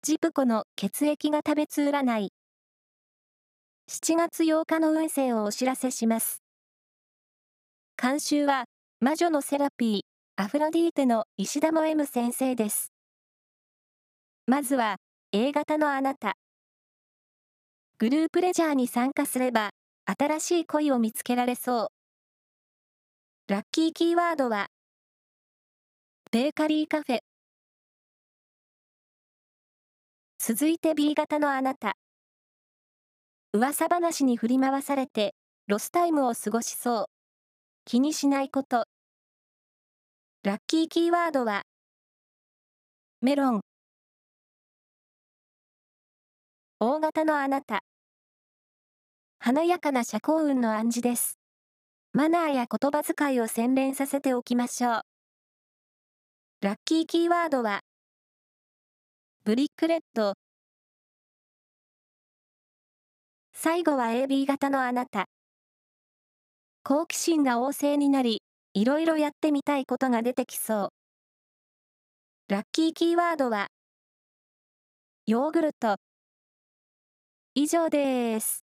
ジプコの血液が食べつ占い。7月8日の運勢をお知らせします。監修は、魔女のセラピー、アフロディーテの石田も M 先生です。まずは、A 型のあなた。グループレジャーに参加すれば、新しい恋を見つけられそう。ラッキーキーワードは、ベーカリーカフェ。続いて B 型のあなた。噂話に振り回されて、ロスタイムを過ごしそう。気にしないこと。ラッキーキーワードは、メロン。大型のあなた。華やかな社交運の暗示です。マナーや言葉遣いを洗練させておきましょう。ラッキーキーワードは、ブリックレッド。最後は AB 型のあなた。好奇心が旺盛になり、いろいろやってみたいことが出てきそう。ラッキーキーワードは、ヨーグルト。以上です。